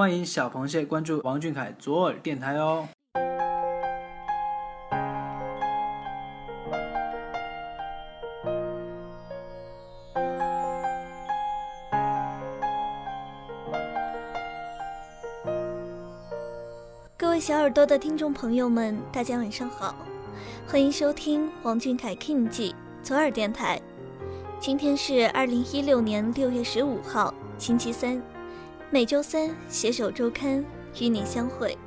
欢迎小螃蟹关注王俊凯左耳电台哦。各位小耳朵的听众朋友们，大家晚上好，欢迎收听王俊凯 King 记左耳电台。今天是二零一六年六月十五号，星期三。每周三携手周刊与你相会。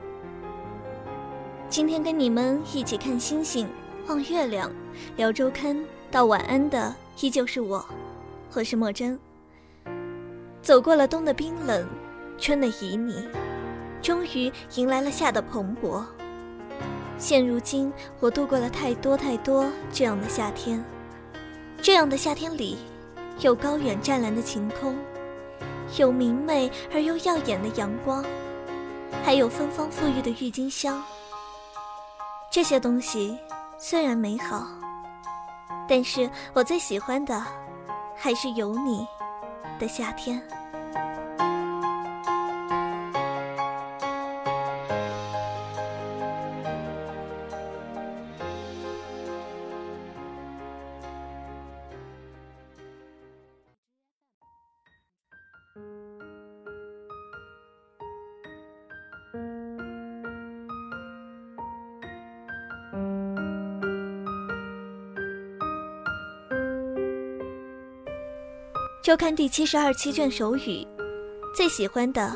今天跟你们一起看星星、望月亮、聊周刊到晚安的依旧是我，我是莫真。走过了冬的冰冷，春的旖旎，终于迎来了夏的蓬勃。现如今，我度过了太多太多这样的夏天。这样的夏天里，有高远湛蓝的晴空。有明媚而又耀眼的阳光，还有芬芳馥郁的郁金香。这些东西虽然美好，但是我最喜欢的还是有你的夏天。周刊第七十二期卷首语，最喜欢的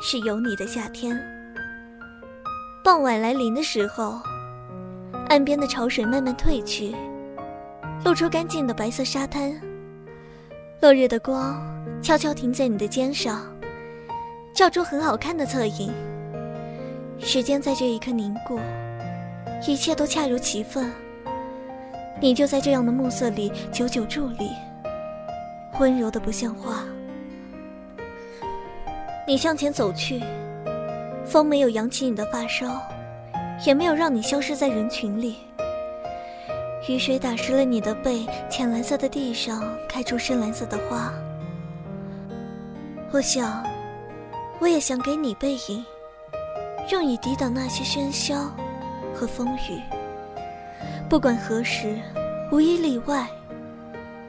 是有你的夏天。傍晚来临的时候，岸边的潮水慢慢退去，露出干净的白色沙滩。落日的光悄悄停在你的肩上，照出很好看的侧影。时间在这一刻凝固，一切都恰如其分。你就在这样的暮色里久久伫立。温柔的不像话。你向前走去，风没有扬起你的发梢，也没有让你消失在人群里。雨水打湿了你的背，浅蓝色的地上开出深蓝色的花。我想，我也想给你背影，用以抵挡那些喧嚣和风雨。不管何时，无一例外，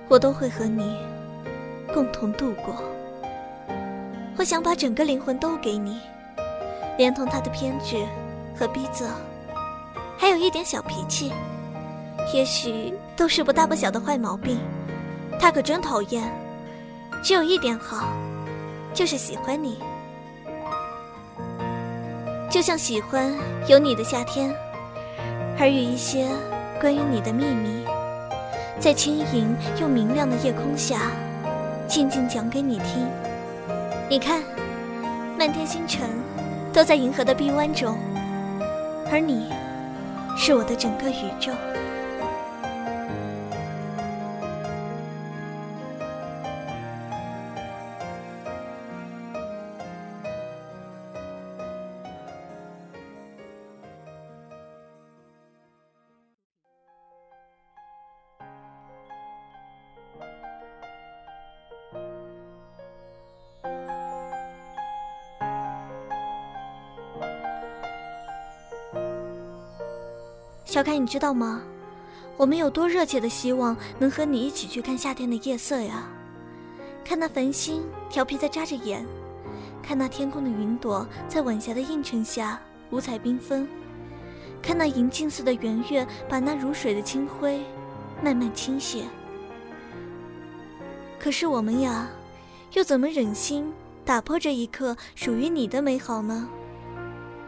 我都会和你。共同度过。我想把整个灵魂都给你，连同他的偏执和逼仄，还有一点小脾气，也许都是不大不小的坏毛病。他可真讨厌。只有一点好，就是喜欢你，就像喜欢有你的夏天，而有一些关于你的秘密，在轻盈又明亮的夜空下。静静讲给你听。你看，漫天星辰都在银河的臂弯中，而你，是我的整个宇宙。小凯，你知道吗？我们有多热切的希望能和你一起去看夏天的夜色呀！看那繁星调皮的眨着眼，看那天空的云朵在晚霞的映衬下五彩缤纷，看那银镜似的圆月把那如水的清辉慢慢倾泻。可是我们呀，又怎么忍心打破这一刻属于你的美好呢？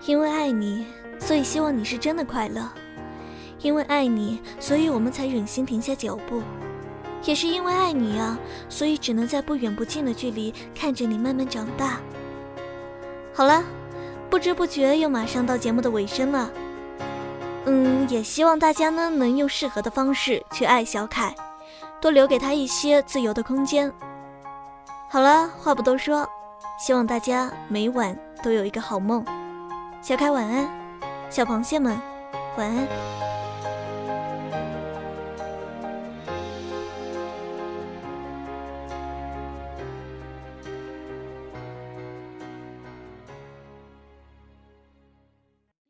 因为爱你，所以希望你是真的快乐。因为爱你，所以我们才忍心停下脚步；也是因为爱你啊，所以只能在不远不近的距离看着你慢慢长大。好了，不知不觉又马上到节目的尾声了。嗯，也希望大家呢能用适合的方式去爱小凯，多留给他一些自由的空间。好了，话不多说，希望大家每晚都有一个好梦。小凯晚安，小螃蟹们晚安。